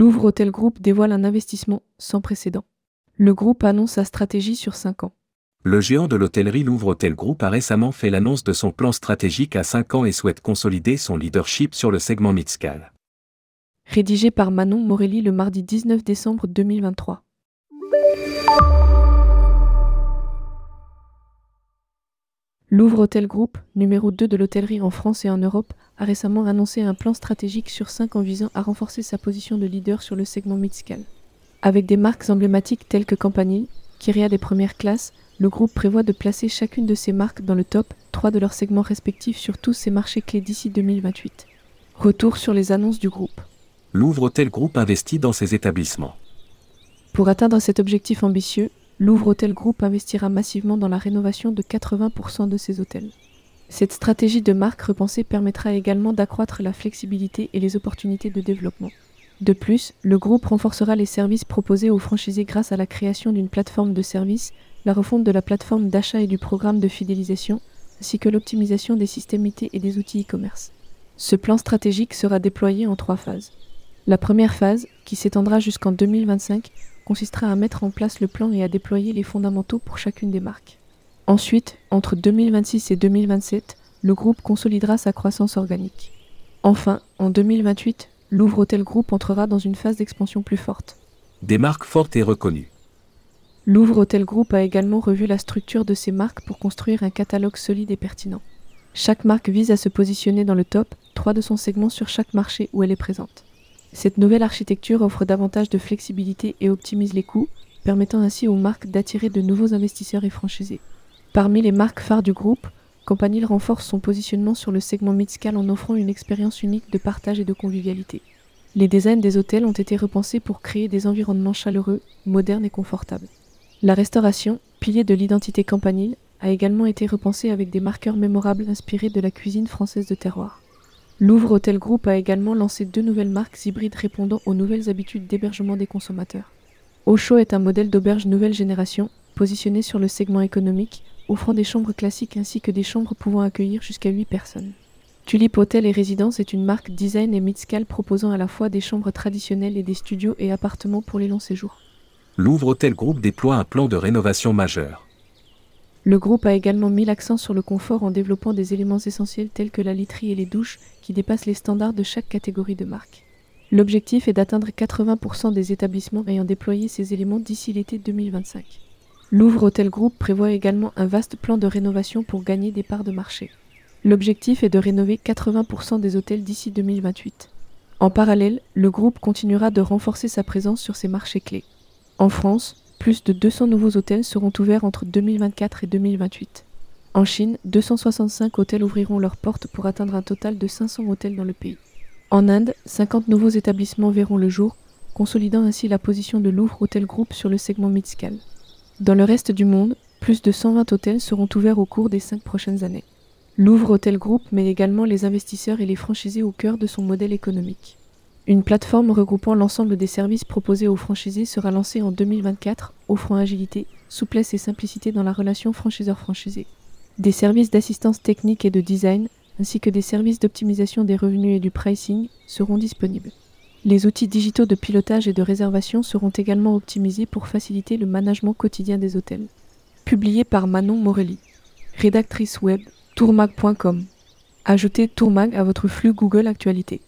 Louvre Hôtel Group dévoile un investissement sans précédent. Le groupe annonce sa stratégie sur 5 ans. Le géant de l'hôtellerie Louvre Hôtel Group a récemment fait l'annonce de son plan stratégique à 5 ans et souhaite consolider son leadership sur le segment Mitscal. Rédigé par Manon Morelli le mardi 19 décembre 2023. Louvre Hôtel Group, numéro 2 de l'hôtellerie en France et en Europe, a récemment annoncé un plan stratégique sur 5 ans visant à renforcer sa position de leader sur le segment Mitscal. Avec des marques emblématiques telles que Campanile, Kyria des premières classes, le groupe prévoit de placer chacune de ses marques dans le top 3 de leurs segments respectifs sur tous ses marchés clés d'ici 2028. Retour sur les annonces du groupe. Louvre Hôtel Group investit dans ses établissements. Pour atteindre cet objectif ambitieux, Louvre Hôtel Group investira massivement dans la rénovation de 80% de ses hôtels. Cette stratégie de marque repensée permettra également d'accroître la flexibilité et les opportunités de développement. De plus, le groupe renforcera les services proposés aux franchisés grâce à la création d'une plateforme de services, la refonte de la plateforme d'achat et du programme de fidélisation, ainsi que l'optimisation des systèmes IT et des outils e-commerce. Ce plan stratégique sera déployé en trois phases. La première phase, qui s'étendra jusqu'en 2025, consistera à mettre en place le plan et à déployer les fondamentaux pour chacune des marques. Ensuite, entre 2026 et 2027, le groupe consolidera sa croissance organique. Enfin, en 2028, Louvre Hôtel Group entrera dans une phase d'expansion plus forte. Des marques fortes et reconnues. Louvre Hôtel Group a également revu la structure de ses marques pour construire un catalogue solide et pertinent. Chaque marque vise à se positionner dans le top 3 de son segment sur chaque marché où elle est présente. Cette nouvelle architecture offre davantage de flexibilité et optimise les coûts, permettant ainsi aux marques d'attirer de nouveaux investisseurs et franchisés. Parmi les marques phares du groupe, Campanile renforce son positionnement sur le segment mid-scale en offrant une expérience unique de partage et de convivialité. Les designs des hôtels ont été repensés pour créer des environnements chaleureux, modernes et confortables. La restauration, pilier de l'identité Campanile, a également été repensée avec des marqueurs mémorables inspirés de la cuisine française de terroir. Louvre Hôtel Group a également lancé deux nouvelles marques hybrides répondant aux nouvelles habitudes d'hébergement des consommateurs. Ocho est un modèle d'auberge nouvelle génération, positionné sur le segment économique, offrant des chambres classiques ainsi que des chambres pouvant accueillir jusqu'à 8 personnes. Tulip Hotel et Résidence est une marque design et mid-scale proposant à la fois des chambres traditionnelles et des studios et appartements pour les longs séjours. Louvre Hôtel Group déploie un plan de rénovation majeur. Le groupe a également mis l'accent sur le confort en développant des éléments essentiels tels que la literie et les douches qui dépassent les standards de chaque catégorie de marque. L'objectif est d'atteindre 80% des établissements ayant déployé ces éléments d'ici l'été 2025. Louvre Hôtel Group prévoit également un vaste plan de rénovation pour gagner des parts de marché. L'objectif est de rénover 80% des hôtels d'ici 2028. En parallèle, le groupe continuera de renforcer sa présence sur ses marchés clés. En France, plus de 200 nouveaux hôtels seront ouverts entre 2024 et 2028. En Chine, 265 hôtels ouvriront leurs portes pour atteindre un total de 500 hôtels dans le pays. En Inde, 50 nouveaux établissements verront le jour, consolidant ainsi la position de Louvre Hôtel Group sur le segment mid-scale. Dans le reste du monde, plus de 120 hôtels seront ouverts au cours des 5 prochaines années. Louvre Hôtel Group met également les investisseurs et les franchisés au cœur de son modèle économique. Une plateforme regroupant l'ensemble des services proposés aux franchisés sera lancée en 2024, offrant agilité, souplesse et simplicité dans la relation franchiseur-franchisé. Des services d'assistance technique et de design, ainsi que des services d'optimisation des revenus et du pricing seront disponibles. Les outils digitaux de pilotage et de réservation seront également optimisés pour faciliter le management quotidien des hôtels. Publié par Manon Morelli. Rédactrice web tourmag.com. Ajoutez Tourmag à votre flux Google Actualité.